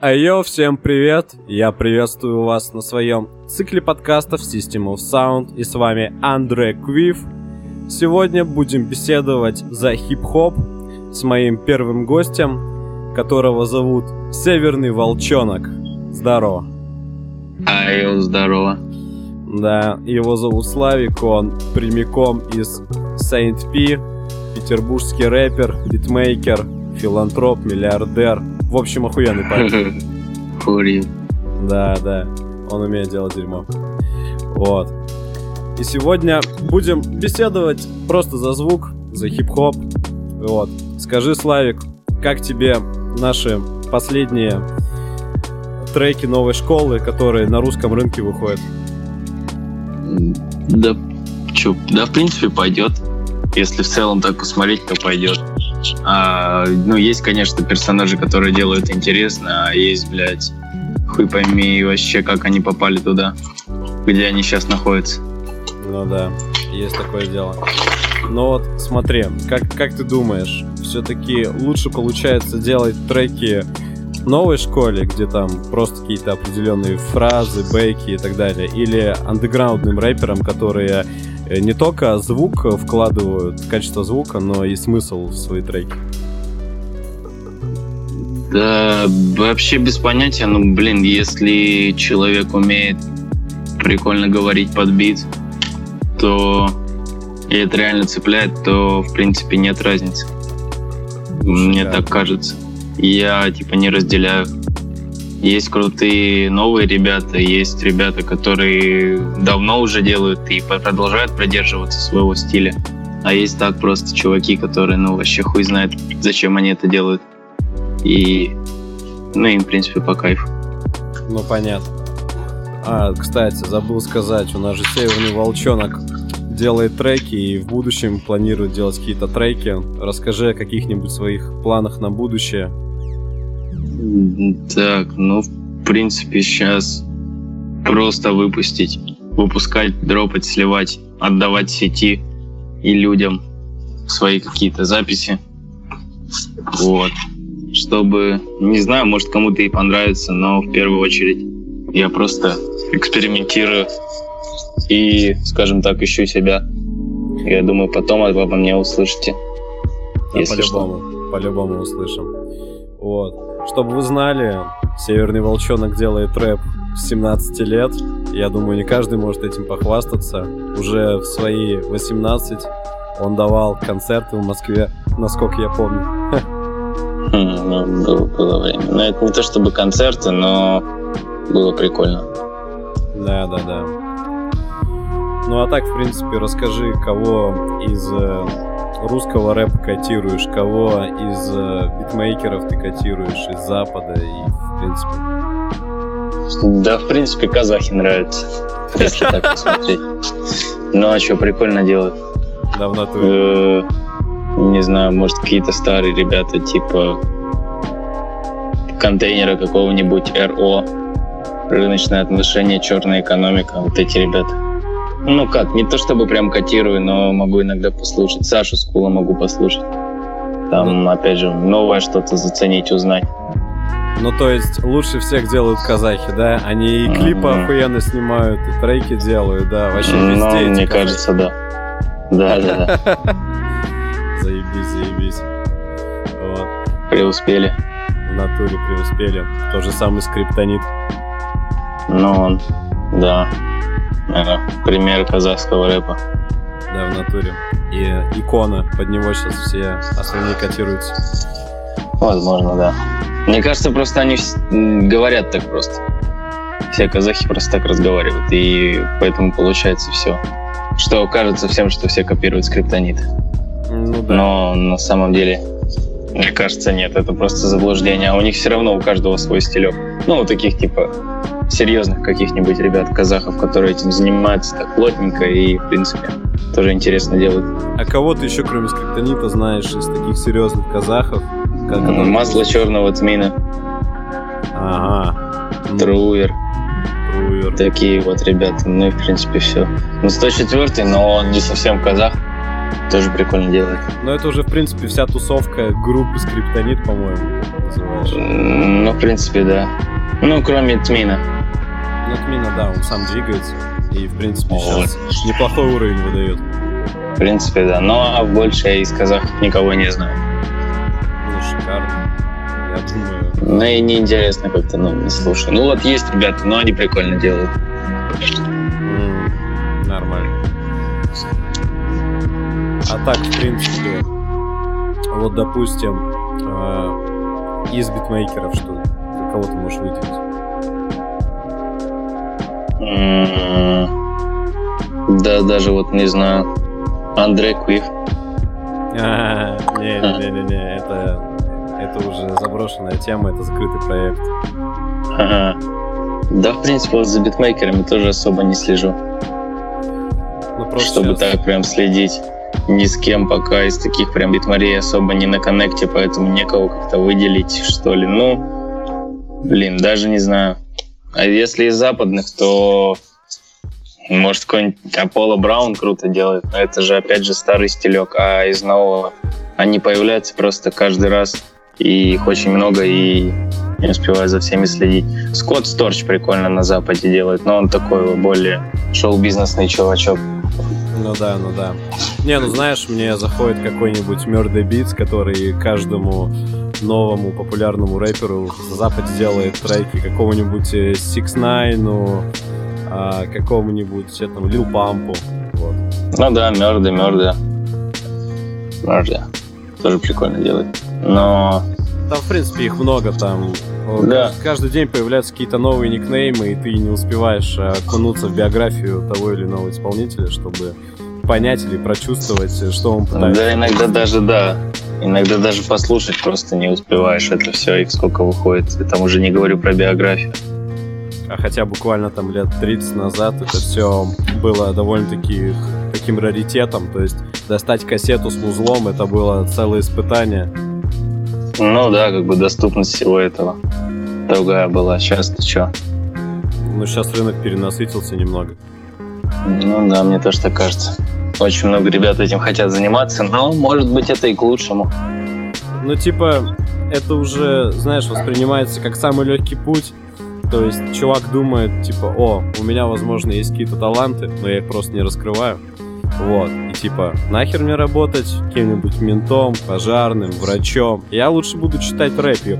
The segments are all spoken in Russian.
Айо, всем привет! Я приветствую вас на своем цикле подкастов System of Sound и с вами Андре Квив. Сегодня будем беседовать за хип-хоп с моим первым гостем, которого зовут Северный Волчонок. Здорово. Айо, здорово. Да, его зовут Славик, он прямиком из Saint P, петербургский рэпер, битмейкер, филантроп, миллиардер. В общем, охуенный парень. Курил. Да, да, он умеет делать дерьмо. Вот. И сегодня будем беседовать просто за звук, за хип-хоп. Вот. Скажи, Славик, как тебе наши последние треки новой школы, которые на русском рынке выходят? Да, чё, да, в принципе, пойдет. Если в целом так посмотреть, то пойдет. А, ну, есть, конечно, персонажи, которые делают интересно, а есть, блядь, хуй пойми вообще, как они попали туда, где они сейчас находятся. Ну да, есть такое дело. Но вот смотри, как, как ты думаешь, все-таки лучше получается делать треки новой школе, где там просто какие-то определенные фразы, бейки и так далее, или андеграундным рэперам, которые не только звук вкладывают, качество звука, но и смысл в свои треки? Да, вообще без понятия, ну, блин, если человек умеет прикольно говорить под бит, то и это реально цепляет, то, в принципе, нет разницы. Мне да. так кажется я типа не разделяю. Есть крутые новые ребята, есть ребята, которые давно уже делают и продолжают придерживаться своего стиля. А есть так просто чуваки, которые, ну, вообще хуй знает, зачем они это делают. И, ну, им, в принципе, по кайфу. Ну, понятно. А, кстати, забыл сказать, у нас же Северный Волчонок делает треки и в будущем планирует делать какие-то треки. Расскажи о каких-нибудь своих планах на будущее. Так, ну, в принципе, сейчас просто выпустить, выпускать, дропать, сливать, отдавать сети и людям свои какие-то записи. Вот. Чтобы, не знаю, может кому-то и понравится, но в первую очередь я просто экспериментирую и, скажем так, ищу себя. Я думаю, потом обо мне услышите. Да, по-любому, по-любому услышим. Вот. Чтобы вы знали, Северный Волчонок делает рэп с 17 лет. Я думаю, не каждый может этим похвастаться. Уже в свои 18 он давал концерты в Москве, насколько я помню. Хм, ну, было, было время. Ну, это не то чтобы концерты, но было прикольно. Да, да, да. Ну а так, в принципе, расскажи, кого из э, русского рэпа котируешь, кого из э, битмейкеров ты котируешь из Запада и в принципе? Да, в принципе, казахи нравятся, если так посмотреть. Ну а что, прикольно делают. Да, в натуре. Э, не знаю, может, какие-то старые ребята, типа контейнера какого-нибудь РО, рыночное отношение, черная экономика, вот эти ребята. Ну как, не то чтобы прям котирую, но могу иногда послушать. Сашу Скула могу послушать. Там, ну, опять же, новое что-то заценить, узнать. Ну, то есть, лучше всех делают казахи, да? Они и клипы mm-hmm. охуенно снимают, и треки делают, да, вообще ну, везде. Ну, мне казахи. кажется, да. Да, да, да. Заебись, заебись. Вот. Преуспели. В натуре преуспели. То же самое скриптонит. Ну, он, да наверное, пример казахского рэпа. Да, в натуре. И икона, под него сейчас все остальные котируются. Возможно, да. Мне кажется, просто они говорят так просто. Все казахи просто так разговаривают, и поэтому получается все. Что кажется всем, что все копируют скриптонит. Ну, да. Но на самом деле, мне кажется, нет, это просто заблуждение. А у них все равно у каждого свой стилек. Ну, у таких типа серьезных каких-нибудь ребят, казахов, которые этим занимаются так плотненько и, в принципе, тоже интересно делают. А кого ты еще, кроме скриптонита, знаешь из таких серьезных казахов? Как Масло черного тмина. Ага. Труер. Труер. Такие вот ребята. Ну и, в принципе, все. Ну, 104 но он не совсем казах. Тоже прикольно делает. Но это уже, в принципе, вся тусовка группы Скриптонит, по-моему. называешь. Ну, в принципе, да. Ну, кроме Тмина. Ну, да, он сам двигается. И, в принципе, Вот. сейчас неплохой уровень выдает. В принципе, да. А больше я из казахов никого не знаю. Ну, шикарно. Я думаю, Ну, и неинтересно как-то, ну, не слушаю. Ну, вот есть ребята, но они прикольно делают. нормально. А так, в принципе, вот, допустим, э, из битмейкеров что? За кого ты можешь выделить? Да, даже вот не знаю. Андрей Квив. А, Не-не-не-не, это, это уже заброшенная тема, это закрытый проект. Ага. Да, в принципе, вот за битмейкерами тоже особо не слежу. Ну, просто чтобы щас- так прям следить ни с кем пока из таких прям битмарей особо не на коннекте, поэтому некого как-то выделить, что ли. Ну, блин, даже не знаю. А если из западных, то может какой-нибудь Аполло Браун круто делает, но это же опять же старый стилек, а из нового они появляются просто каждый раз, и их очень много, и не успеваю за всеми следить. Скотт Сторч прикольно на Западе делает, но он такой более шоу-бизнесный чувачок. Ну да, ну да. Не, ну знаешь, мне заходит какой-нибудь Murder Beats, который каждому новому популярному рэперу на Западе делает треки какому-нибудь э, Six Nine, а, какому-нибудь этому Лил Пампу. Вот. Ну да, Мёрда, Мёрда. Мёрда. Тоже прикольно делает. Но Там, в принципе, их много там. Да. Каждый день появляются какие-то новые никнеймы, и ты не успеваешь э, окунуться в биографию того или иного исполнителя, чтобы понять или прочувствовать, э, что он пытается. да, иногда даже да. Иногда даже послушать просто не успеваешь это все, и сколько выходит. Я там уже не говорю про биографию. А хотя буквально там лет 30 назад это все было довольно-таки таким раритетом. То есть достать кассету с музлом это было целое испытание. Ну да, как бы доступность всего этого другая была. Сейчас ты чё? Но сейчас рынок перенасытился немного. Ну да, мне тоже так кажется. Очень много ребят этим хотят заниматься, но может быть это и к лучшему. Ну, типа, это уже, знаешь, воспринимается как самый легкий путь. То есть чувак думает, типа, о, у меня, возможно, есть какие-то таланты, но я их просто не раскрываю. Вот. И типа, нахер мне работать кем-нибудь ментом, пожарным, врачом. Я лучше буду читать рэп, ёп.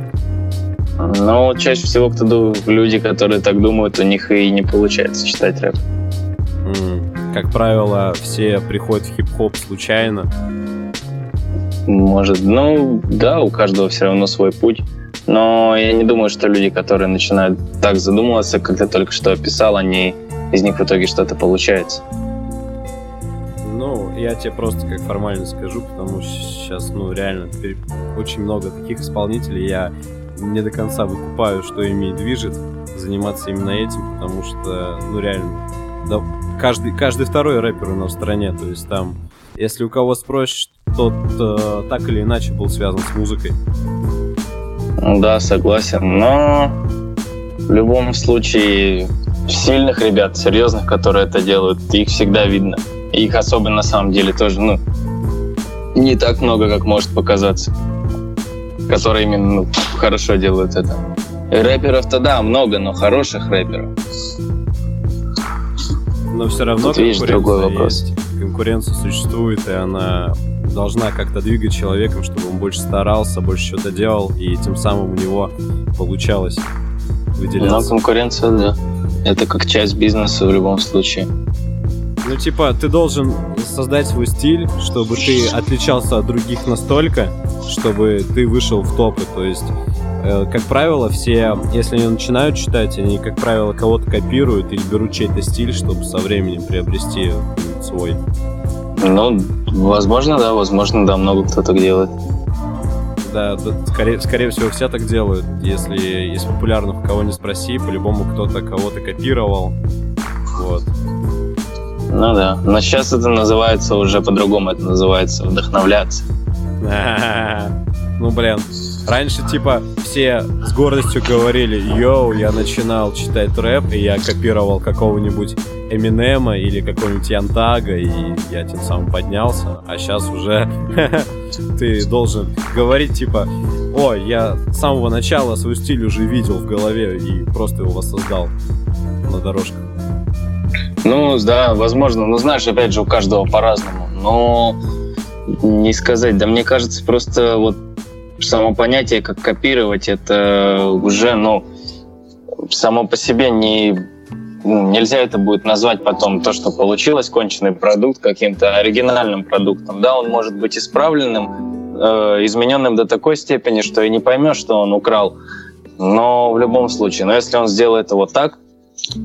Но чаще всего, кто люди, которые так думают, у них и не получается читать рэп. М, Как правило, все приходят в хип-хоп случайно. Может, ну да, у каждого все равно свой путь. Но я не думаю, что люди, которые начинают так задумываться, как ты только что описал, они из них в итоге что-то получается. Я тебе просто как формально скажу, потому что сейчас, ну, реально, очень много таких исполнителей. Я не до конца выкупаю, что ими движет заниматься именно этим, потому что, ну, реально, да, каждый, каждый второй рэпер у нас в стране, то есть там, если у кого спросишь, тот э, так или иначе был связан с музыкой. Ну Да, согласен. Но в любом случае сильных ребят, серьезных, которые это делают, их всегда видно. Их особо на самом деле тоже, ну, не так много, как может показаться. Которые именно ну, хорошо делают это. Рэперов-то да, много, но хороших рэперов. Но все равно Тут, видишь, другой вопрос. есть. Конкуренция существует, и она должна как-то двигать человеком, чтобы он больше старался, больше что-то делал, и тем самым у него получалось Но выделяться. конкуренция, да. Это как часть бизнеса в любом случае. Ну, типа, ты должен создать свой стиль, чтобы ты отличался от других настолько, чтобы ты вышел в топы. То есть, э, как правило, все, если они начинают читать, они, как правило, кого-то копируют или берут чей-то стиль, чтобы со временем приобрести свой. Ну, возможно, да, возможно, да, много кто так делает. Да, да, скорее, скорее всего, все так делают. Если из популярных кого не спроси, по-любому кто-то кого-то копировал. Вот. Ну да. Но сейчас это называется уже по-другому, это называется вдохновляться. Ну, блин. Раньше, типа, все с гордостью говорили, йоу, я начинал читать рэп, и я копировал какого-нибудь Эминема или какого-нибудь Янтага, и я тем самым поднялся. А сейчас уже ты должен говорить, типа, ой, я с самого начала свой стиль уже видел в голове и просто его воссоздал на дорожках. Ну, да, возможно. Ну, знаешь, опять же, у каждого по-разному. Но не сказать. Да мне кажется, просто вот само понятие, как копировать, это уже, ну, само по себе не ну, нельзя это будет назвать потом то, что получилось, конченый продукт каким-то оригинальным продуктом. Да, он может быть исправленным, э, измененным до такой степени, что и не поймешь, что он украл. Но в любом случае, но если он сделает вот так,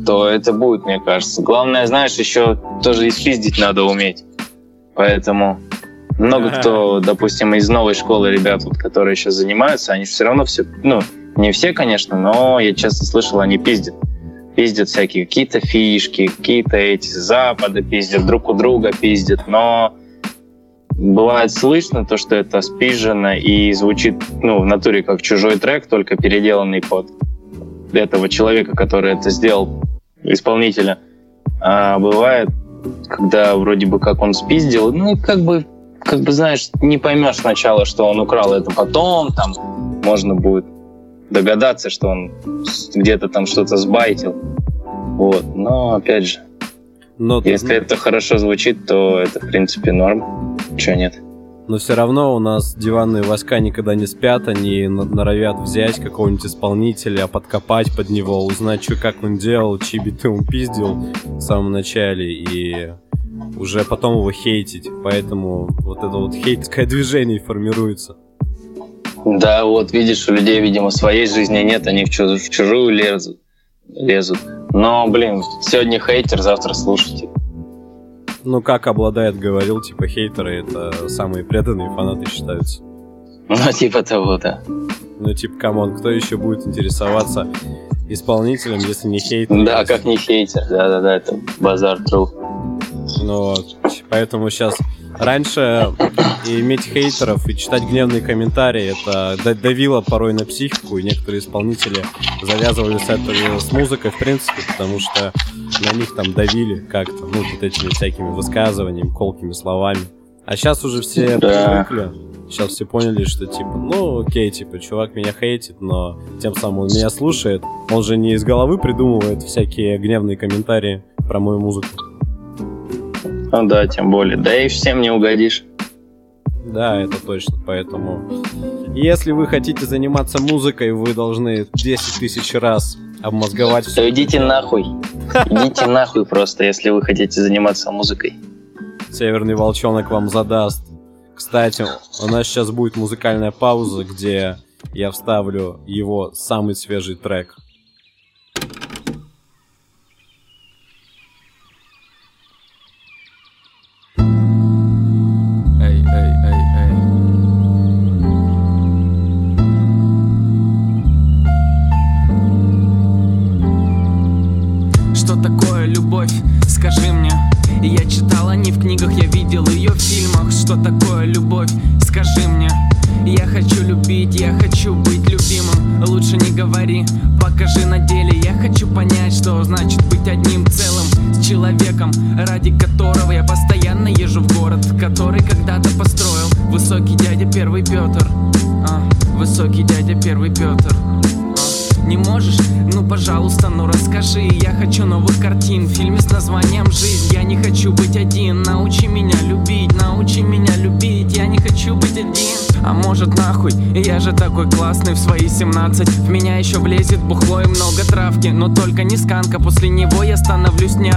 то это будет, мне кажется. Главное, знаешь, еще тоже испиздить надо уметь. Поэтому много кто, допустим, из новой школы ребят, вот, которые сейчас занимаются, они все равно все, ну, не все, конечно, но я часто слышал, они пиздят. Пиздят всякие какие-то фишки, какие-то эти запады пиздят, друг у друга пиздят, но бывает слышно то, что это спижено и звучит ну, в натуре как чужой трек, только переделанный под этого человека, который это сделал, исполнителя. А бывает, когда вроде бы как он спиздил, ну, как бы, как бы, знаешь, не поймешь сначала, что он украл это потом, там, можно будет догадаться, что он где-то там что-то сбайтил. Вот, но, опять же, но если это хорошо звучит, то это, в принципе, норм. Чего нет? Но все равно у нас диванные войска никогда не спят, они норовят взять какого-нибудь исполнителя, подкопать под него, узнать, что как он делал, чьи биты он пиздил в самом начале, и уже потом его хейтить. Поэтому вот это вот хейтское движение формируется. Да, вот видишь, у людей, видимо, своей жизни нет, они в, чуж- в чужую лезут. лезут. Но, блин, сегодня хейтер, завтра слушатель. Ну, как OBLADAET говорил, типа, хейтеры это самые преданные фанаты считаются. Ну, типа того, да. Ну, типа, come on, кто еще будет интересоваться исполнителем, если не хейтер? Да, как не хейтер, да-да-да, это базар true. Ну, поэтому сейчас Раньше иметь хейтеров и читать гневные комментарии, это давило порой на психику, и некоторые исполнители завязывали с, этого, с музыкой, в принципе, потому что на них там давили как-то, ну, вот этими всякими высказываниями, колкими словами. А сейчас уже все да. привыкли, сейчас все поняли, что типа, ну окей, типа, чувак меня хейтит, но тем самым он меня слушает, он же не из головы придумывает всякие гневные комментарии про мою музыку. Ну да, тем более. Да и всем не угодишь. Да, это точно, поэтому... Если вы хотите заниматься музыкой, вы должны 10 тысяч раз обмозговать все. То идите нахуй. Идите нахуй просто, если вы хотите заниматься музыкой. Северный волчонок вам задаст. Кстати, у нас сейчас будет музыкальная пауза, где я вставлю его самый свежий трек.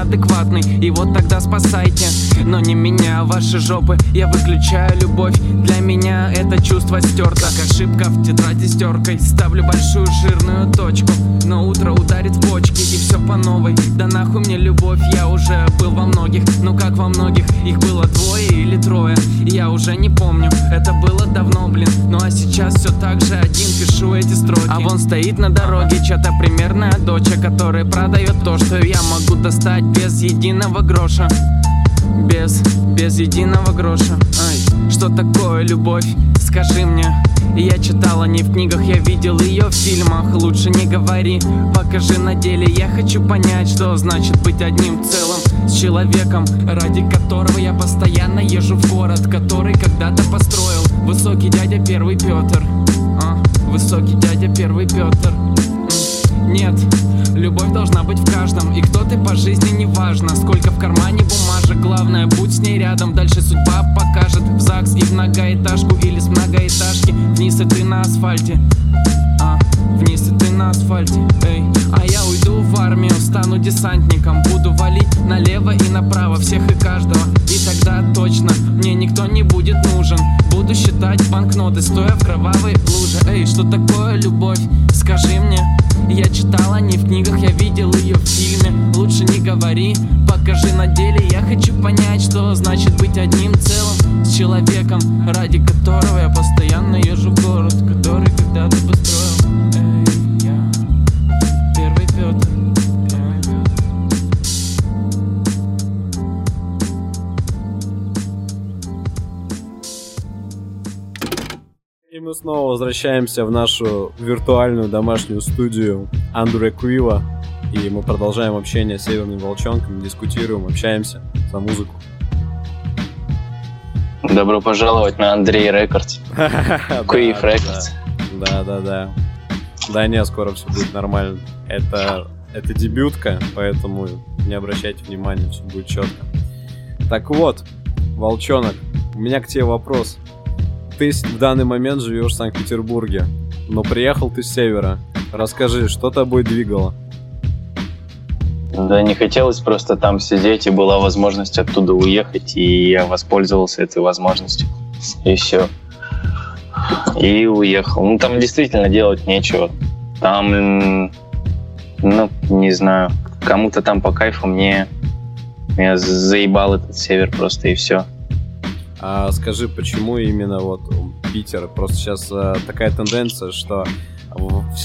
Неадекватный И вот тогда спасайте, ваши жопы. Я выключаю любовь, для меня это чувство стерто Как ошибка в тетради стеркой Ставлю большую жирную точку. Но утро ударит в почки и все по новой. Да нахуй мне любовь, я уже был во многих. Ну как во многих, их было двое или трое? Я уже не помню, это было давно, блин. Ну а сейчас все так же один пишу эти строки. А вон стоит на дороге чья-то примерная доча Которая продает то, что я могу достать без единого гроша без, без единого гроша. Ай, что такое любовь? Скажи мне. Я читала не в книгах, я видел ее в фильмах. Лучше не говори, покажи на деле. Я хочу понять, что значит быть одним целым С человеком, ради которого я постоянно езжу в город Который когда-то построил. Высокий дядя Первый Петр. А? Высокий дядя первый Петр Нет, любовь должна быть в каждом. И кто ты по жизни не важно Сколько в кармане бумажек. Главное, будь с ней рядом Дальше судьба покажет. В ЗАГС и в многоэтажку Или с многоэтажки. Вниз и ты на асфальте. А, Вниз и ты на асфальте Эй, а я уйду в армию Стану десантником. Буду валить налево и направо Всех и каждого. И тогда точно Мне никто не будет нужен. Буду считать банкноты Стоя в кровавой луже. Эй, что такое любовь? Скажи мне я читал о ней в книгах, я видел ее в фильме. Лучше не говори, покажи на деле. Я хочу понять, что значит быть одним целым С человеком, ради которого я постоянно езжу в город Который когда-то построил мы снова возвращаемся в нашу виртуальную домашнюю студию Андре Куила. И мы продолжаем общение с Северным Волчонком, дискутируем, общаемся за музыку. Добро пожаловать на Андрей Рекордс. Куив Рекордс. Да, да, да. Да, не, скоро все будет нормально. Это, это дебютка, поэтому не обращайте внимания, все будет четко. Так вот, Волчонок, у меня к тебе вопрос. Ты в данный момент живешь в Санкт-Петербурге, но приехал ты с севера. Расскажи, что тобой двигало? Да не хотелось просто там сидеть, и была возможность оттуда уехать, и я воспользовался этой возможностью. И все. И уехал. Ну, там действительно делать нечего. Там, ну, не знаю, кому-то там по кайфу, мне, меня заебал этот север просто, и все. А скажи, почему именно вот Питер? Просто сейчас а, такая тенденция, что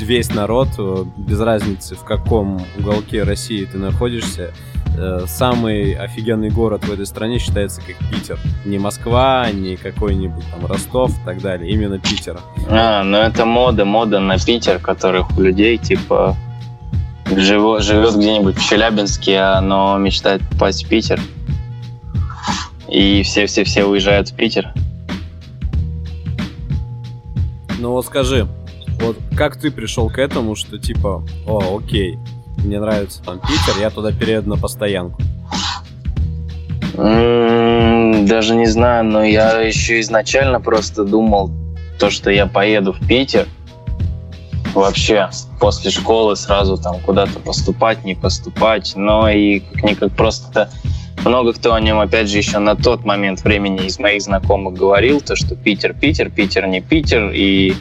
весь народ, э, без разницы в каком уголке России ты находишься, э, самый офигенный город в этой стране считается как Питер. Не Москва, не какой-нибудь там Ростов и так далее, именно Питер. А, ну это мода, мода на Питер, которых у людей типа живет, живет где-нибудь в Челябинске, но мечтает попасть в Питер. И все-все-все уезжают в Питер. Ну вот скажи, вот как ты пришел к этому, что типа, о, окей, мне нравится там Питер, я туда перееду на постоянку? Даже не знаю, но я еще изначально просто думал, то, что я поеду в Питер, вообще после школы сразу там куда-то поступать, не поступать, но и как-никак просто много кто о нем, опять же, еще на тот момент времени из моих знакомых говорил, то, что Питер, Питер, Питер не Питер, и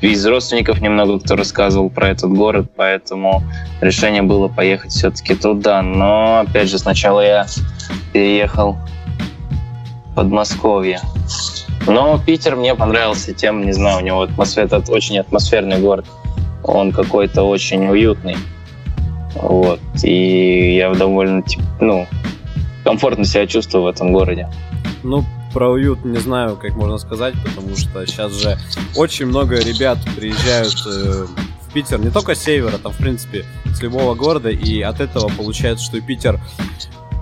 из родственников немного кто рассказывал про этот город, поэтому решение было поехать все-таки туда. Но, опять же, сначала я переехал в Подмосковье. Но Питер мне понравился тем, не знаю, у него атмосфера, это очень атмосферный город. Он какой-то очень уютный. Вот. И я довольно, ну, комфортно себя чувствую в этом городе. Ну, про уют не знаю, как можно сказать, потому что сейчас же очень много ребят приезжают э, в Питер, не только с севера, там, в принципе, с любого города, и от этого получается, что Питер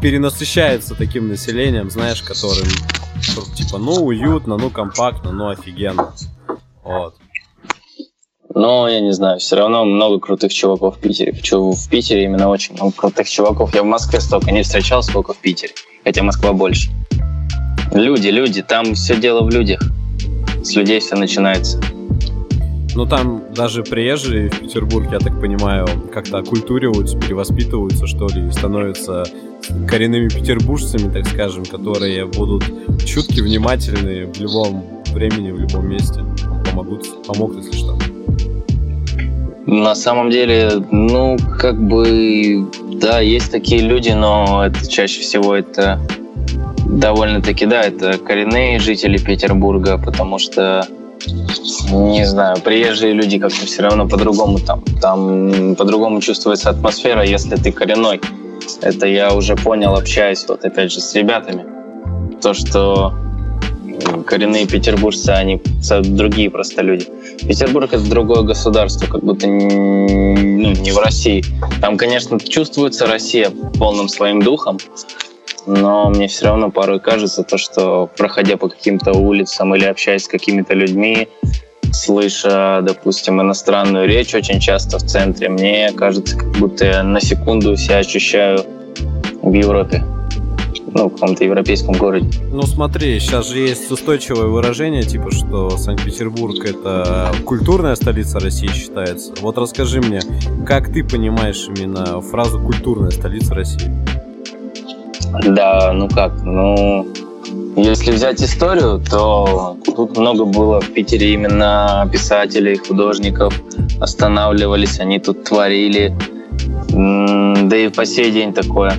перенасыщается таким населением, знаешь, которым, типа, ну, уютно, ну, компактно, ну, офигенно. Вот. Но, я не знаю, все равно много крутых чуваков в Питере. Почему в Питере именно очень много крутых чуваков. Я в Москве столько не встречал, сколько в Питере. Хотя Москва больше. Люди, люди, там все дело в людях. С людей все начинается. Ну, там даже приезжие в Петербург, я так понимаю, как-то оккультуриваются, перевоспитываются, что ли, и становятся коренными петербуржцами, так скажем, которые будут чутки, внимательны в любом времени, в любом месте. Помогут, помогут, если что. На самом деле, ну, как бы, да, есть такие люди, но это чаще всего это довольно-таки, да, это коренные жители Петербурга, потому что, не знаю, приезжие люди как-то все равно по-другому там, там по-другому чувствуется атмосфера, если ты коренной. Это я уже понял, общаясь вот опять же с ребятами. То, что коренные петербуржцы, они другие просто люди. Петербург это другое государство, как будто ну, не в России. Там, конечно, чувствуется Россия полным своим духом, но мне все равно порой кажется то, что проходя по каким-то улицам или общаясь с какими-то людьми, слыша, допустим, иностранную речь очень часто в центре, мне кажется, как будто я на секунду себя ощущаю в Европе. Ну, в каком-то европейском городе. Ну смотри, сейчас же есть устойчивое выражение, типа, что Санкт-Петербург это культурная столица России считается. Вот расскажи мне, как ты понимаешь именно фразу культурная столица России? Да, ну как, ну если взять историю, то тут много было в Питере именно писателей, художников. Останавливались, они тут творили. Да и по сей день такое.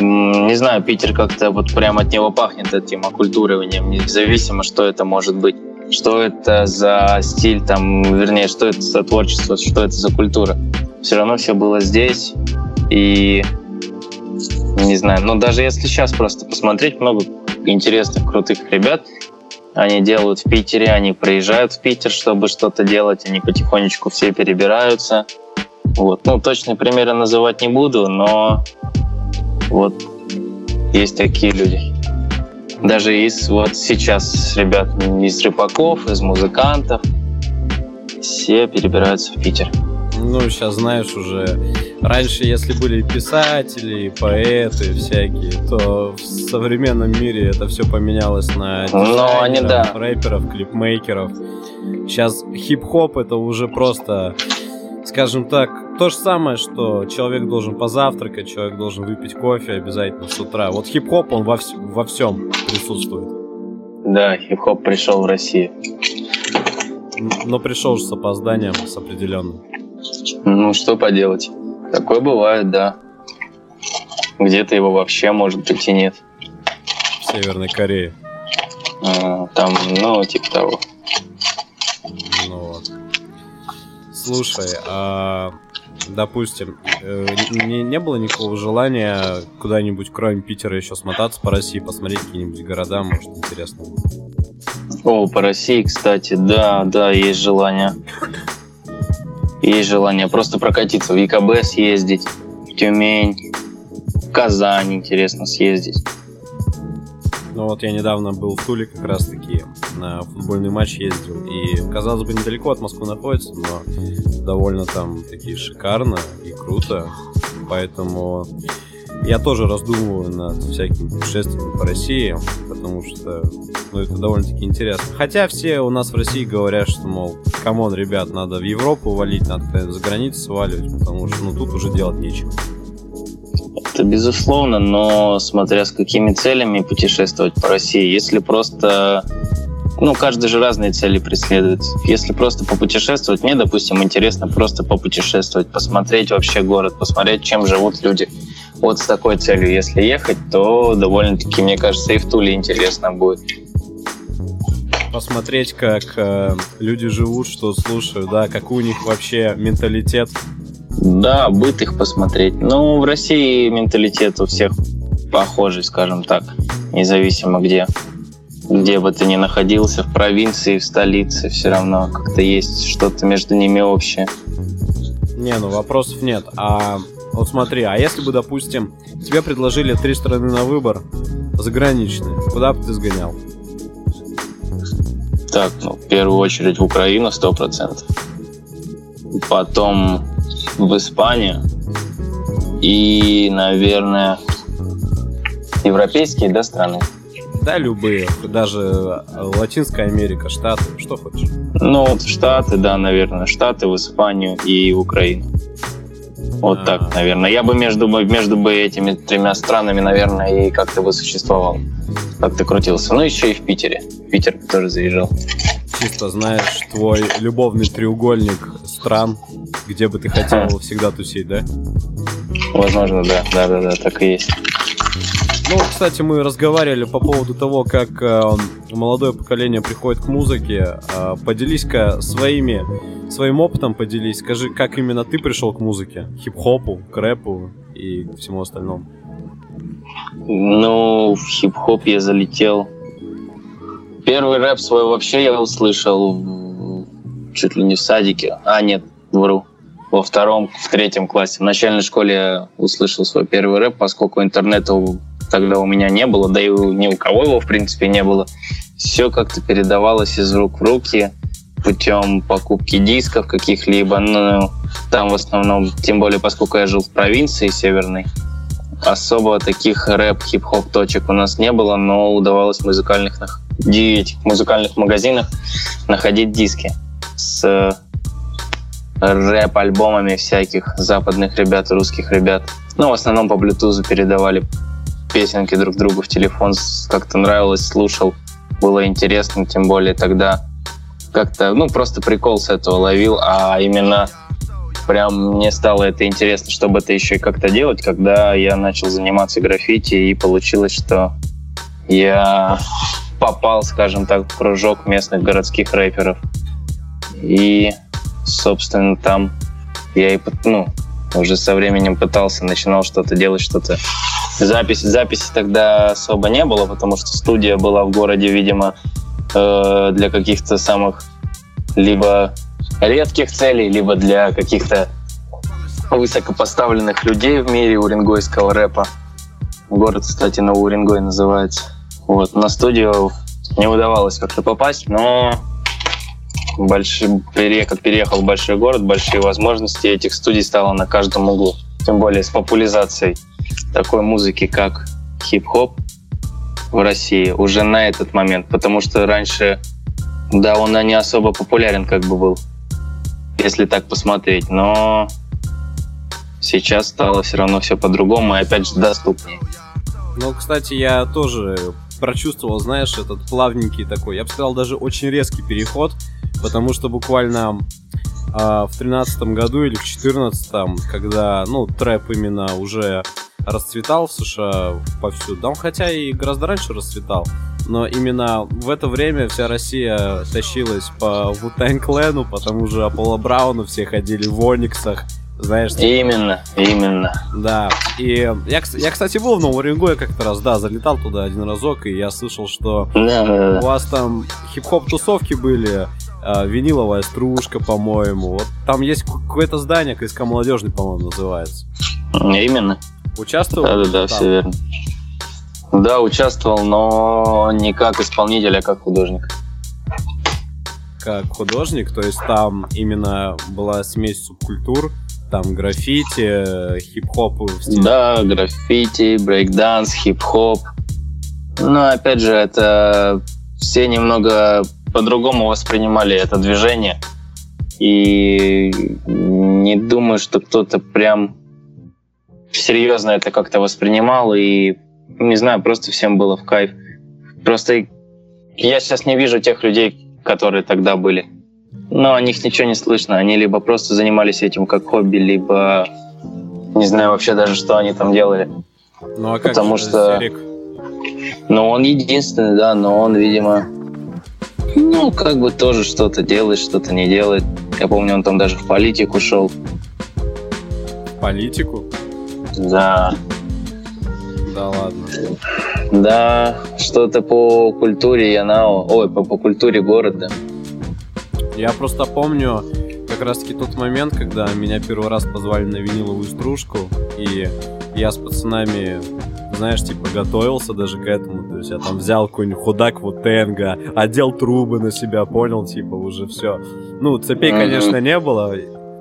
Не знаю, Питер как-то вот прям от него пахнет этим оккультуриванием, независимо, что это может быть. Что это за стиль, там, вернее, что это за творчество, что это за культура. Все равно все было здесь. И не знаю, но даже если сейчас просто посмотреть, много интересных, крутых ребят. Они делают в Питере, они приезжают в Питер, чтобы что-то делать, они потихонечку все перебираются. Вот. Ну, точные примеры называть не буду, но вот есть такие люди. Даже из вот сейчас ребят из рыбаков, из музыкантов, все перебираются в Питер. Ну, сейчас знаешь уже, раньше, если были писатели, поэты всякие, то в современном мире это все поменялось на ну, дизайнеров, они, да. рэперов, клипмейкеров. Сейчас хип-хоп это уже просто, скажем так, то же самое, что человек должен позавтракать, человек должен выпить кофе обязательно с утра. Вот хип-хоп, он во, вс- во всем присутствует. Да, хип-хоп пришел в Россию. Но пришел же с опозданием, с определенным. Ну, что поделать. Такое бывает, да. Где-то его вообще, может быть, и нет. В Северной Корее. А, там, ну, типа того. Слушай, а допустим, э, не, не было никакого желания куда-нибудь, кроме Питера, еще смотаться по России, посмотреть какие-нибудь города, может, интересно. О, по России, кстати, да, да, есть желание. Есть желание просто прокатиться в ЕКБ съездить, в Тюмень, в Казань интересно съездить. Ну вот я недавно был в Туле как раз таки на футбольный матч ездил. И, казалось бы, недалеко от Москвы находится, но довольно там таки шикарно и круто. Поэтому я тоже раздумываю над всякими путешествиями по России, потому что ну, это довольно-таки интересно. Хотя все у нас в России говорят, что, мол, come on, ребят, надо в Европу валить, надо за границу сваливать, потому что ну, тут уже делать нечего. Безусловно, но смотря с какими целями путешествовать по России. Если просто ну, каждый же разные цели преследует. Если просто попутешествовать, мне, допустим, интересно просто попутешествовать, посмотреть вообще город, посмотреть, чем живут люди. Вот с такой целью, если ехать, то довольно-таки, мне кажется, и в Туле интересно будет. Посмотреть, как э, люди живут, что слушают, да, какой у них вообще менталитет. Да, быт их посмотреть. Ну, в России менталитет у всех похожий, скажем так, независимо где где бы ты ни находился, в провинции, в столице, все равно как-то есть что-то между ними общее. Не, ну вопросов нет. А вот смотри, а если бы, допустим, тебе предложили три страны на выбор, заграничные, куда бы ты сгонял? Так, ну, в первую очередь в Украину, сто процентов. Потом в Испанию. И, наверное, европейские, да, страны. Да, любые. Даже Латинская Америка, Штаты, что хочешь. Ну, вот Штаты, да, наверное. Штаты, в Испанию и в Украину. Вот А-а-а. так, наверное. Я бы между, между бы этими тремя странами, наверное, и как-то бы существовал. Как-то крутился. Ну, еще и в Питере. В Питер тоже заезжал. Чисто знаешь твой любовный треугольник стран, где бы ты хотел всегда тусить, да? Возможно, да. Да-да-да, так и есть. Ну, кстати, мы разговаривали по поводу того, как э, молодое поколение приходит к музыке. Э, поделись-ка своими, своим опытом поделись. Скажи, как именно ты пришел к музыке? Хип-хопу, к рэпу и всему остальному. Ну, в хип-хоп я залетел. Первый рэп свой вообще я услышал чуть ли не в садике. А, нет, вру. Во втором, в третьем классе. В начальной школе я услышал свой первый рэп, поскольку интернета тогда у меня не было, да и ни у кого его, в принципе, не было. Все как-то передавалось из рук в руки. путем покупки дисков каких-либо. Ну, там в основном, тем более, поскольку я жил в провинции северной, особо таких рэп-хип-хоп точек у нас не было, но удавалось музыкальных, этих музыкальных магазинах находить диски с рэп-альбомами всяких западных ребят, русских ребят. Ну, в основном по блютузу передавали песенки друг другу в телефон. Как-то нравилось, слушал, было интересно, тем более тогда как-то, ну, просто прикол с этого ловил, а именно прям мне стало это интересно, чтобы это еще и как-то делать, когда я начал заниматься граффити, и получилось, что я попал, скажем так, в кружок местных городских рэперов. И, собственно, там я и, ну, уже со временем пытался, начинал что-то делать, что-то... Запись, записи тогда особо не было, потому что студия была в городе, видимо, э, для каких-то самых либо редких целей, либо для каких-то высокопоставленных людей в мире уренгойского рэпа. Город, кстати, Новоуренгой называется. Вот, на студию не удавалось как-то попасть, но большой, переехал, переехал в большой город, большие возможности, этих студий стало на каждом углу. Тем более с популяризацией такой музыки, как хип-хоп в России уже на этот момент, потому что раньше, да, он не особо популярен как бы был если так посмотреть. Но сейчас стало все равно все по-другому и опять же доступнее. Ну, кстати, я тоже прочувствовал, знаешь, этот плавненький такой, я бы сказал, даже очень резкий переход, потому что буквально э, в тринадцатом году или в четырнадцатом, когда, ну, трэп именно уже расцветал в США повсюду, он хотя и гораздо раньше расцветал, но именно в это время вся Россия тащилась по Вутайн Клену, потому что Аполло Брауну все ходили в Ониксах, знаешь? Именно, именно. Да. И я, я кстати, был в Новом Уренгое как-то раз, да, залетал туда один разок, и я слышал, что да, да, да. у вас там хип-хоп тусовки были, э, виниловая стружка, по-моему. Вот там есть какое-то здание, КСК молодежный, по-моему, называется. Именно. Участвовал? Да, да, да, все верно. Да, участвовал, но не как исполнитель, а как художник. Как художник, то есть там именно была смесь субкультур, там граффити, хип-хоп. Да, граффити, брейкданс, хип-хоп. Но опять же, это все немного по-другому воспринимали это движение. И не думаю, что кто-то прям серьезно это как-то воспринимал и не знаю, просто всем было в кайф. Просто я сейчас не вижу тех людей, которые тогда были. Но о них ничего не слышно. Они либо просто занимались этим как хобби, либо не знаю вообще даже, что они там делали. Ну а как Потому что... Серик? Ну он единственный, да, но он, видимо, ну, как бы тоже что-то делает, что-то не делает. Я помню, он там даже в политику шел. В политику? Да. Да ладно. Да, что-то по культуре Янао, ой, по, по культуре города. Я просто помню как раз-таки тот момент, когда меня первый раз позвали на виниловую стружку, и я с пацанами, знаешь, типа готовился даже к этому, то есть я там взял какой-нибудь худак вот тенга, одел трубы на себя, понял, типа уже все. Ну, цепей, mm-hmm. конечно, не было,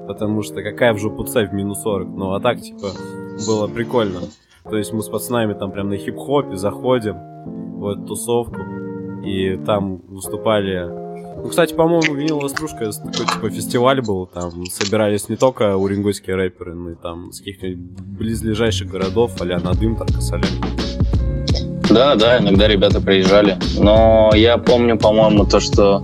потому что какая в жопу цепь минус 40, ну а так, типа, было прикольно. То есть мы с пацанами там прям на хип-хопе заходим в эту тусовку, и там выступали... Ну, кстати, по-моему, виниловая стружка такой типа фестиваль был, там собирались не только уренгойские рэперы, но и там с каких-нибудь близлежащих городов, а-ля Надым, Таркасалян. Да, да, иногда ребята приезжали. Но я помню, по-моему, то, что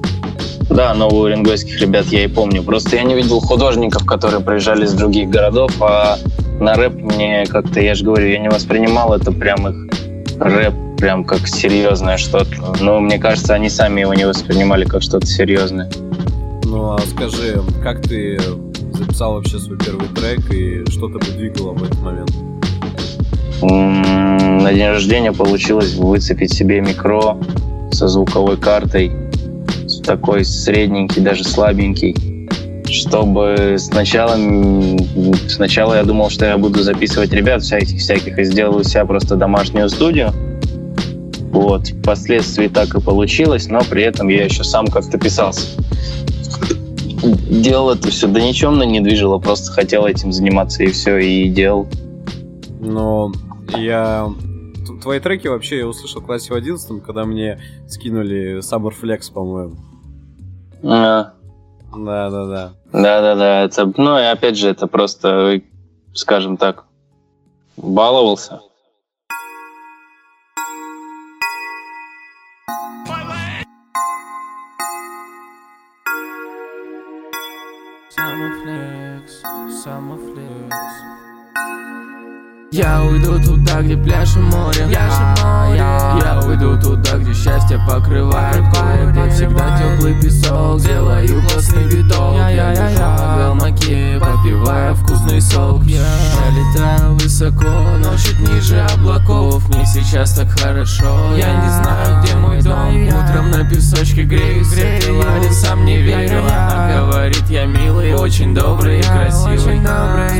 да, новоуренгойских ребят я и помню. Просто я не видел художников, которые приезжали из других городов, а на рэп мне как-то, я же говорю, я не воспринимал это прям их рэп прям как серьезное что-то. Но мне кажется, они сами его не воспринимали как что-то серьезное. Ну а скажи, как ты записал вообще свой первый трек и что то двигало в этот момент? На день рождения получилось выцепить себе микро со звуковой картой, такой средненький, даже слабенький чтобы сначала, сначала я думал, что я буду записывать ребят всяких, всяких и сделал у себя просто домашнюю студию. Вот, впоследствии так и получилось, но при этом я еще сам как-то писался. делал это все, да ничем мной не движило, просто хотел этим заниматься и все, и делал. Но я... Твои треки вообще я услышал в классе в 11 когда мне скинули Summer Flex, по-моему. А. Да-да-да. Да-да-да, это, ну и опять же, это просто, скажем так, баловался. Я уйду туда, где пляж и море, пляж и море. Я уйду туда, где счастье покрывает горы. Где всегда теплый песок, сделаю классный биток. Я лежу на гамаке, попивая вкусный сок. Я летаю высоко, но чуть ниже облаков. Мне сейчас так хорошо, я не знаю, где мой дом. Утром на песочке греюсь, закрывали, сам не верю Она говорит, я милый, очень добрый и красивый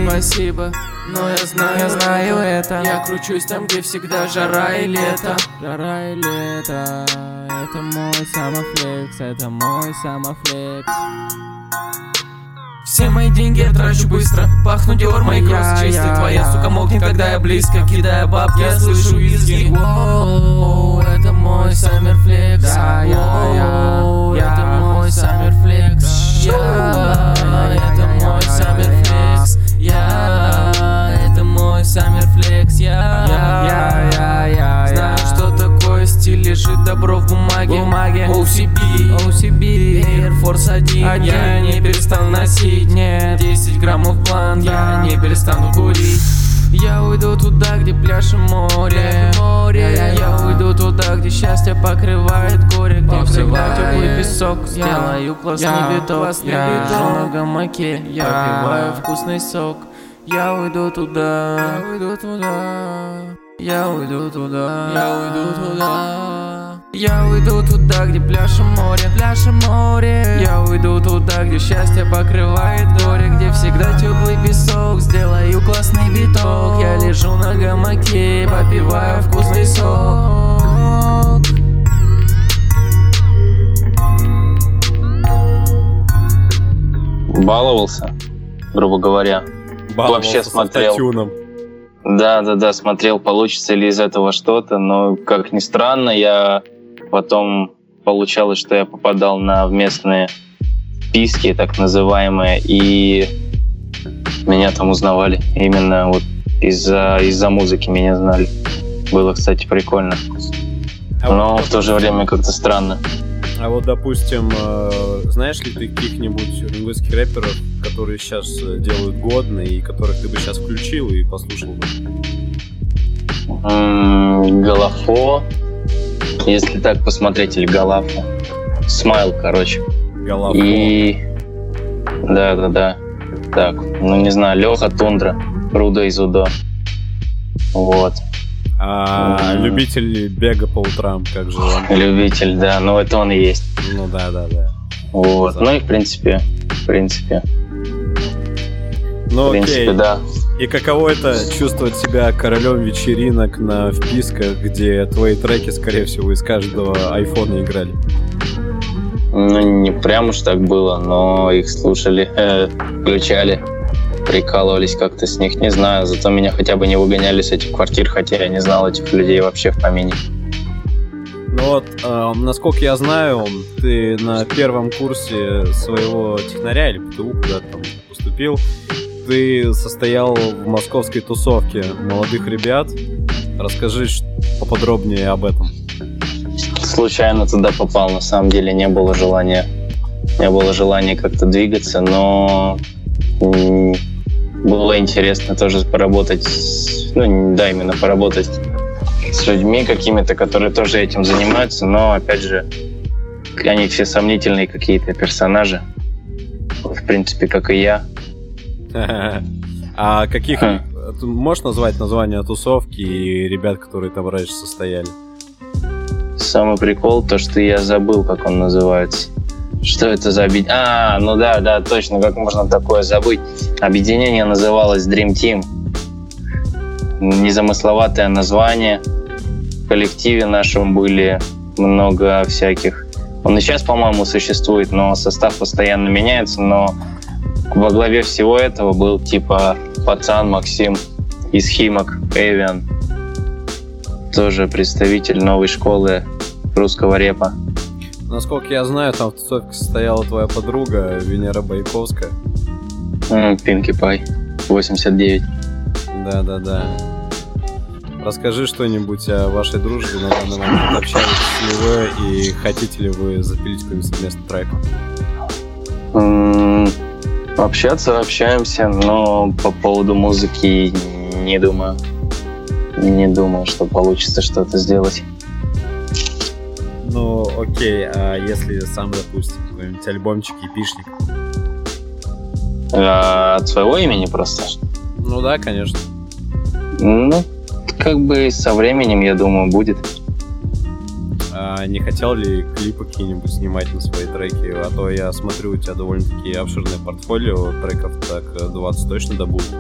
Спасибо но я знаю, я знаю это. Я кручусь там, где всегда жара и лето. Жара и лето. Это мой самофлекс Это мой самофлекс все мои деньги я трачу быстро. Пахну Диор, мои кросс чистый Твоя сука мокнет, когда я близко Кидая бабки, я слышу визги. Это мой саммерфлекс. Это мой саммерфлекс. Это мой саммерфлекс. Это мой саммерфлекс. Я я я что стиль Лежит добро в бумаге. Бумаге. OCB OCB Air Force 1 Я не перестану носить. Нет. 10 граммов блант Я. Не перестану курить. Я уйду туда, где пляж и море, море. Я уйду туда, где счастье покрывает горе. Где всегда теплый песок Сделаю классный виток. Я лежу на гамаке Я попиваю вкусный сок. Я уйду туда. Я уйду туда Я уйду туда Я уйду туда я уйду туда, где пляж и море, пляж и море Я уйду туда, где счастье покрывает горе Где всегда теплый песок, сделаю классный биток Я лежу на гамаке, попиваю вкусный сок Баловался, грубо говоря. Баловался Вообще с смотрел. автотюном. Да, да, да, смотрел, получится ли из этого что-то, но, как ни странно, я потом получалось, что я попадал на местные списки, так называемые, и меня там узнавали. Именно вот из-за из музыки меня знали. Было, кстати, прикольно. А Но в то же время как-то странно. А вот, допустим, э, знаешь ли ты каких-нибудь уругвайских рэперов, которые сейчас э, делают годно и которых ты бы сейчас включил и послушал бы? Голофо, если так посмотреть, или Голафо. Смайл, короче. Голова. И... Да, да, да. Так, ну не знаю, Леха Тундра, Руда из Удо. Вот. А любитель бега по утрам, как же он? Любитель, да, ну это он и есть. Ну да, да, да. Вот. Ну и в принципе, в принципе, Ну в окей. принципе, да. И каково это чувствовать себя королем вечеринок на вписках, где твои треки, скорее всего, из каждого айфона играли? Ну, не прям уж так было, но их слушали, э, включали, прикалывались как-то с них, не знаю. Зато меня хотя бы не выгоняли с этих квартир, хотя я не знал этих людей вообще в помине. Ну вот, э, насколько я знаю, ты на первом курсе своего технаря или ПТУ куда-то там поступил, ты состоял в московской тусовке молодых ребят. Расскажи поподробнее об этом. Случайно туда попал, на самом деле не было желания, не было желания как-то двигаться, но было интересно тоже поработать, ну да, именно поработать с людьми какими-то, которые тоже этим занимаются, но опять же, они все сомнительные какие-то персонажи, в принципе, как и я. А каких... Хм. Можешь назвать название тусовки и ребят, которые там раньше состояли? Самый прикол, то, что я забыл, как он называется. Что это за объединение? А, ну да, да, точно, как можно такое забыть? Объединение называлось Dream Team. Незамысловатое название. В коллективе нашем были много всяких Он и сейчас, по-моему, существует, но состав постоянно меняется, но во главе всего этого был типа пацан Максим из Химок, Эвиан, тоже представитель новой школы русского репа. Насколько я знаю, там в тусовке состояла твоя подруга Венера Байковская. Пинки Пай, 89. Да-да-да. Расскажи что-нибудь о вашей дружбе на данный момент. Общаетесь ли вы и хотите ли вы запилить какой-нибудь совместный трек? Общаться общаемся, но по поводу музыки не думаю. Не думаю, что получится что-то сделать. Ну, окей, а если сам, допустим, какой-нибудь альбомчик, епишник? А, от своего имени просто? Ну да, конечно. Ну, как бы со временем, я думаю, будет. А не хотел ли клипы какие-нибудь снимать на свои треки? А то я смотрю, у тебя довольно-таки обширное портфолио треков, так 20 точно добудет.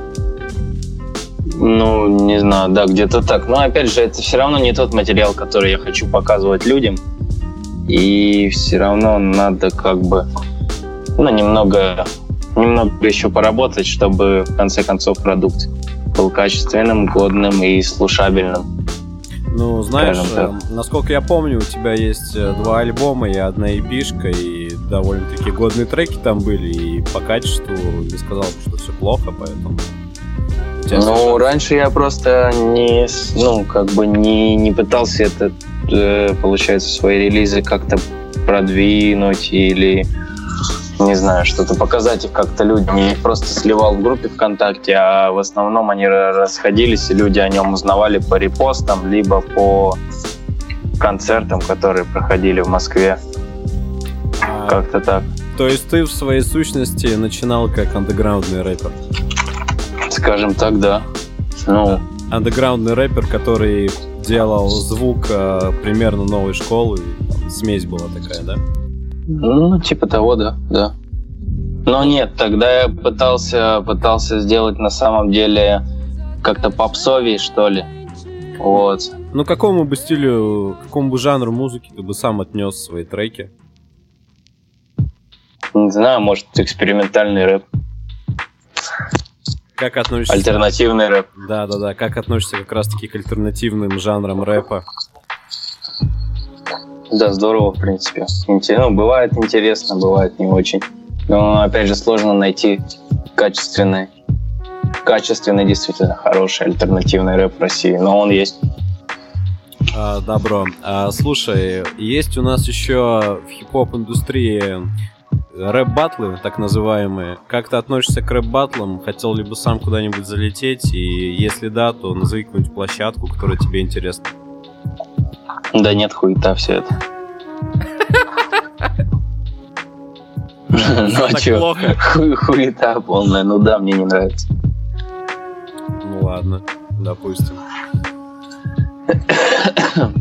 Ну, не знаю, да, где-то так. Но опять же, это все равно не тот материал, который я хочу показывать людям. И все равно надо как бы, ну, немного, немного еще поработать, чтобы в конце концов продукт был качественным, годным и слушабельным. Ну, знаешь, э, насколько я помню, у тебя есть э, два альбома и одна эпишка, и довольно-таки годные треки там были, и по качеству не сказал бы, что все плохо, поэтому... Ну, раньше я просто не, ну, как бы не, не пытался это, получается, свои релизы как-то продвинуть или не знаю, что-то показать их как-то людям. Я их просто сливал в группе ВКонтакте, а в основном они расходились, и люди о нем узнавали по репостам, либо по концертам, которые проходили в Москве. А, как-то так. То есть ты в своей сущности начинал как андеграундный рэпер? Скажем так, да. Ну, андеграундный рэпер, который делал звук э, примерно новой школы, там, смесь была такая, да? Ну, типа того, да, да. Но нет, тогда я пытался, пытался сделать на самом деле как-то попсовее, что ли. Вот. Ну, какому бы стилю, какому бы жанру музыки ты бы сам отнес свои треки? Не знаю, может, экспериментальный рэп. Как относишься? Альтернативный рэп. Да, да, да. Как относишься как раз-таки к альтернативным жанрам рэпа? Да, здорово, в принципе. Ну, бывает интересно, бывает не очень. Но, опять же, сложно найти качественный, качественный, действительно хороший альтернативный рэп в России. Но он есть. А, добро. А, слушай, есть у нас еще в хип-хоп индустрии рэп-батлы, так называемые. Как ты относишься к рэп-батлам? Хотел ли бы сам куда-нибудь залететь? И если да, то назови какую-нибудь площадку, которая тебе интересна. Да нет, хуета все это. Ну а чё? Хуета полная, ну да, мне не нравится. Ну ладно, допустим.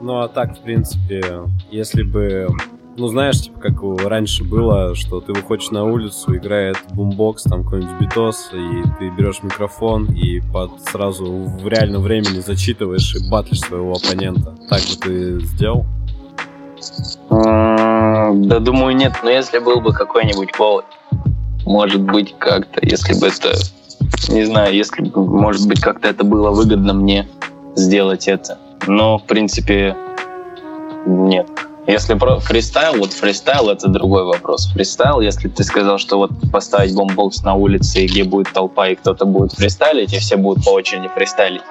Ну а так, в принципе, если бы ну, знаешь, типа, как раньше было, что ты выходишь на улицу, играет бумбокс, там какой-нибудь битос, и ты берешь микрофон и под сразу в реальном времени зачитываешь и батлишь своего оппонента. Так бы ты сделал? Да, думаю, нет. Но если был бы какой-нибудь повод, может быть, как-то, если бы это, не знаю, если бы, может быть, как-то это было выгодно мне сделать это. Но, в принципе, нет. Если про фристайл, вот фристайл это другой вопрос. Фристайл, если ты сказал, что вот поставить бомбокс на улице, где будет толпа, и кто-то будет фристайлить, и все будут по очереди фристайлить,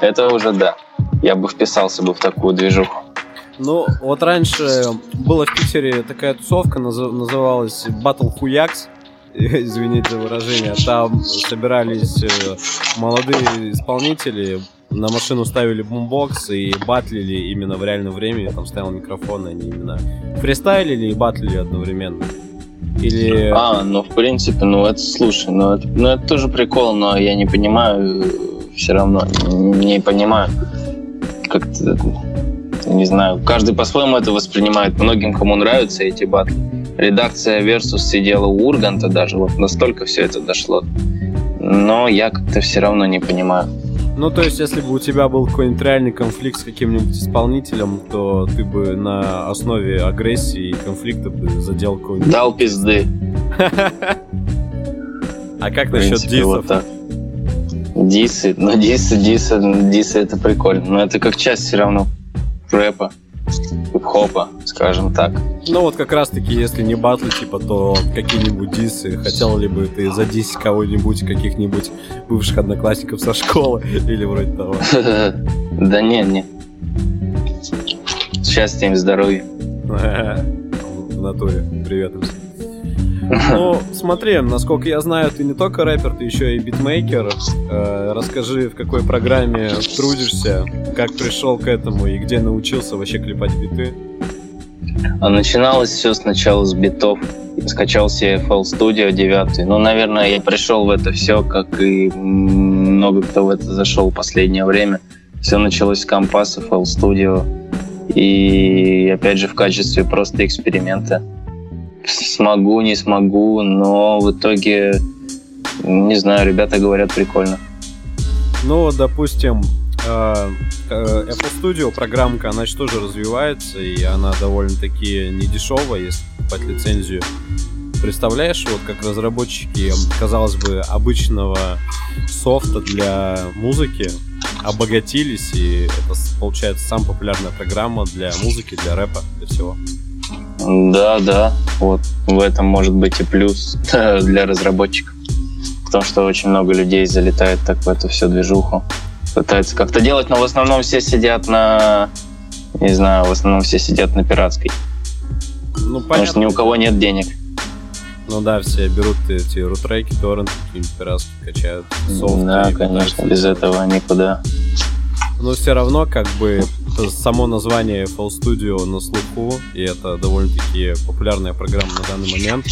это уже да. Я бы вписался бы в такую движуху. Ну, вот раньше была в Питере такая тусовка, называлась Battle Хуякс. Извините за выражение. Там собирались э, молодые исполнители, на машину ставили бумбокс и батлили именно в реальном времени, там стоял микрофон, они именно фристайлили и батлили одновременно. Или... А, ну, в принципе, ну, это, слушай, ну, это, ну, это тоже прикол, но я не понимаю, все равно, не понимаю, как-то, не знаю, каждый по-своему это воспринимает, многим кому нравятся эти батлы. Редакция Versus сидела у Урганта даже, вот настолько все это дошло. Но я как-то все равно не понимаю. Ну, то есть, если бы у тебя был какой-нибудь реальный конфликт с каким-нибудь исполнителем, то ты бы на основе агрессии и конфликта бы задел какой-нибудь... Дал пизды. А как насчет дисов? Дисы, ну дисы, дисы, дисы это прикольно. Но это как часть все равно рэпа, хип-хопа, скажем так. Ну вот как раз таки, если не батлы, типа, то какие-нибудь дисы. Хотел ли бы ты задисить кого-нибудь, каких-нибудь бывших одноклассников со школы или вроде того? Да не, не. Счастья им, здоровья. В натуре. Привет. Ну, смотри, насколько я знаю, ты не только рэпер, ты еще и битмейкер. Э, расскажи, в какой программе трудишься, как пришел к этому и где научился вообще клепать биты. А начиналось все сначала с битов. Я скачал себе FL Studio 9. Ну, наверное, я пришел в это все, как и много кто в это зашел в последнее время. Все началось с компаса FL Studio. И опять же в качестве просто эксперимента смогу, не смогу, но в итоге, не знаю, ребята говорят прикольно. Ну, допустим, э, э, Apple Studio программка, она же тоже развивается, и она довольно-таки недешевая, если покупать лицензию. Представляешь, вот как разработчики, казалось бы, обычного софта для музыки обогатились, и это получается самая популярная программа для музыки, для рэпа, для всего. Да, да. Вот в этом может быть и плюс для разработчиков. Потому что очень много людей залетает так в эту всю движуху. Пытаются как-то делать, но в основном все сидят на... Не знаю, в основном все сидят на пиратской. Ну, понятно. Потому что ни у кого нет денег. Ну да, все берут эти рутреки, торренты, какие-нибудь пиратские качают, софт. Да, конечно, без этого никуда. Но все равно, как бы, само название FL Studio на слуху, и это довольно-таки популярная программа на данный момент,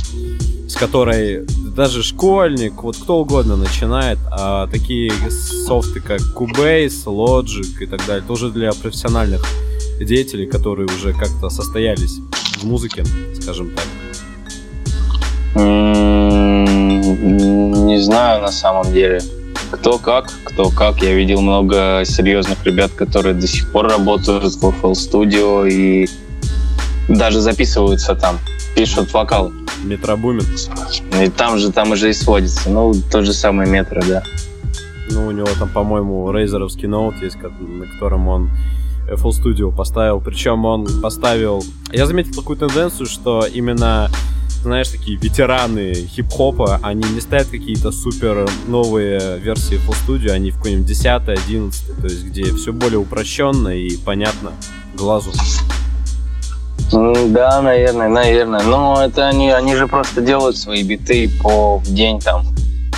с которой даже школьник, вот кто угодно начинает, а такие софты, как Cubase, Logic и так далее, тоже для профессиональных деятелей, которые уже как-то состоялись в музыке, скажем так. Не знаю на самом деле. Кто как, кто как. Я видел много серьезных ребят, которые до сих пор работают в FL Studio и даже записываются там, пишут вокал. Метробумин. И там же, там уже и сводится. Ну, тот же самый метро, да. Ну, у него там, по-моему, рейзеровский ноут есть, на котором он FL Studio поставил. Причем он поставил... Я заметил такую тенденцию, что именно знаешь, такие ветераны хип-хопа, они не ставят какие-то супер новые версии Full Studio, они в какой-нибудь 10 11 то есть где все более упрощенно и понятно глазу. Да, наверное, наверное. Но это они, они же просто делают свои биты по в день там.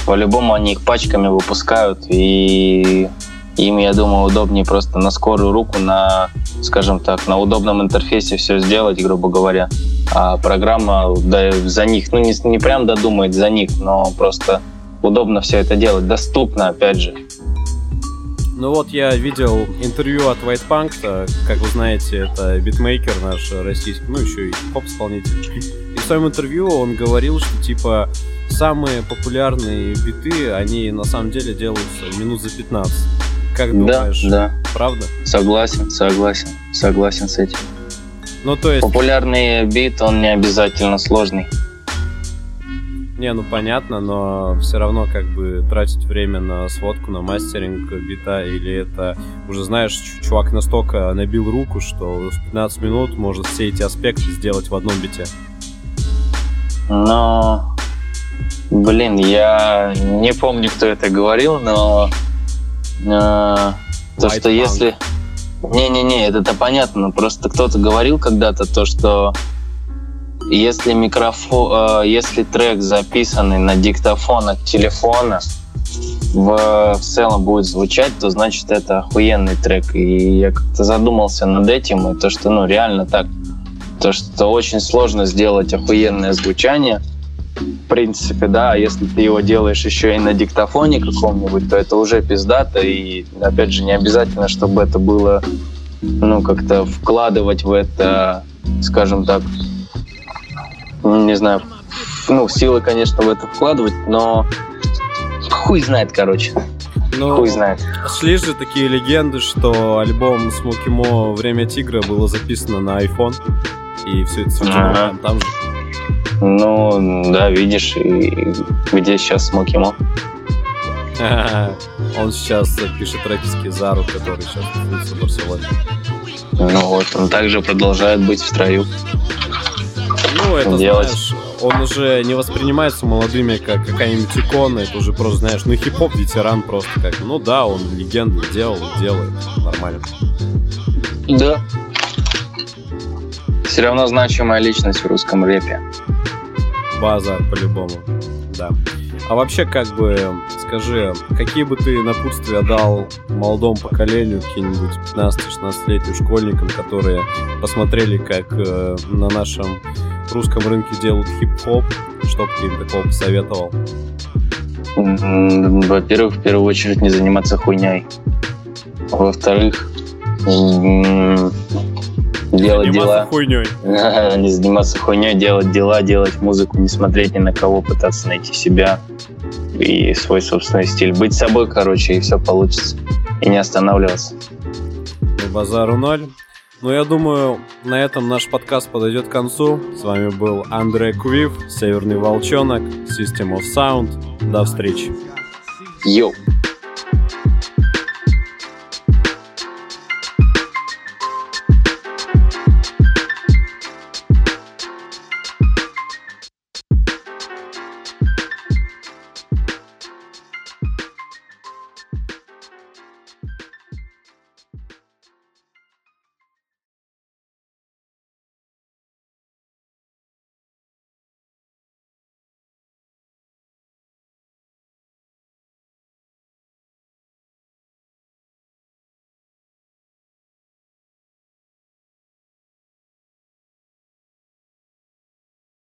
По-любому они их пачками выпускают, и им, я думаю, удобнее просто на скорую руку, на, скажем так, на удобном интерфейсе все сделать, грубо говоря а программа да, за них, ну не, не прям додумает за них, но просто удобно все это делать, доступно, опять же. Ну вот я видел интервью от White Punk, как вы знаете, это битмейкер наш российский, ну еще и поп-исполнитель. И в своем интервью он говорил, что типа самые популярные биты, они на самом деле делаются минут за 15. Как думаешь, да, да. правда? Согласен, согласен, согласен с этим. Ну, то есть... Популярный бит, он не обязательно сложный. Не, ну понятно, но все равно как бы тратить время на сводку, на мастеринг бита, или это уже знаешь, чувак настолько набил руку, что в 15 минут может все эти аспекты сделать в одном бите. Но, блин, я не помню, кто это говорил, но э, то, что если... Не-не-не, это-то понятно. Просто кто-то говорил когда-то то, что если микрофон, э, если трек записанный на диктофон от телефона в, в целом будет звучать, то значит это охуенный трек. И я как-то задумался над этим, и то, что ну реально так. То, что очень сложно сделать охуенное звучание. В принципе, да, а если ты его делаешь еще и на диктофоне каком-нибудь, то это уже пиздато. И опять же, не обязательно, чтобы это было ну, как-то вкладывать в это, скажем так, не знаю, ну, силы, конечно, в это вкладывать, но хуй знает, короче. Ну, Хуй знает. Шли же такие легенды, что альбом Смоки Мо «Время тигра» было записано на iPhone, и все это ага. там, там же. Ну, да, видишь, и где сейчас Смоки Мо? Он сейчас пишет треки с Кизару, который сейчас находится в Барселоне. Ну вот, он также продолжает быть в строю. Ну, это, делать. знаешь, он уже не воспринимается молодыми как какая-нибудь икона, это уже просто, знаешь, ну хип-хоп ветеран просто как, ну да, он легенду делал, делает, нормально. Да. Все равно значимая личность в русском рэпе. База, по-любому, да. А вообще, как бы, скажи, какие бы ты напутствия дал молодому поколению, каким-нибудь 15-16-летним школьникам, которые посмотрели, как э, на нашем русском рынке делают хип-хоп, что бы ты им такого посоветовал? Во-первых, в первую очередь не заниматься хуйней. Во-вторых, делать дела. хуйней. не заниматься хуйней, делать дела, делать музыку, не смотреть ни на кого, пытаться найти себя и свой собственный стиль. Быть собой, короче, и все получится. И не останавливаться. Базару ноль. Ну, я думаю, на этом наш подкаст подойдет к концу. С вами был Андрей Квив, Северный Волчонок, System of Sound. До встречи. Йоу.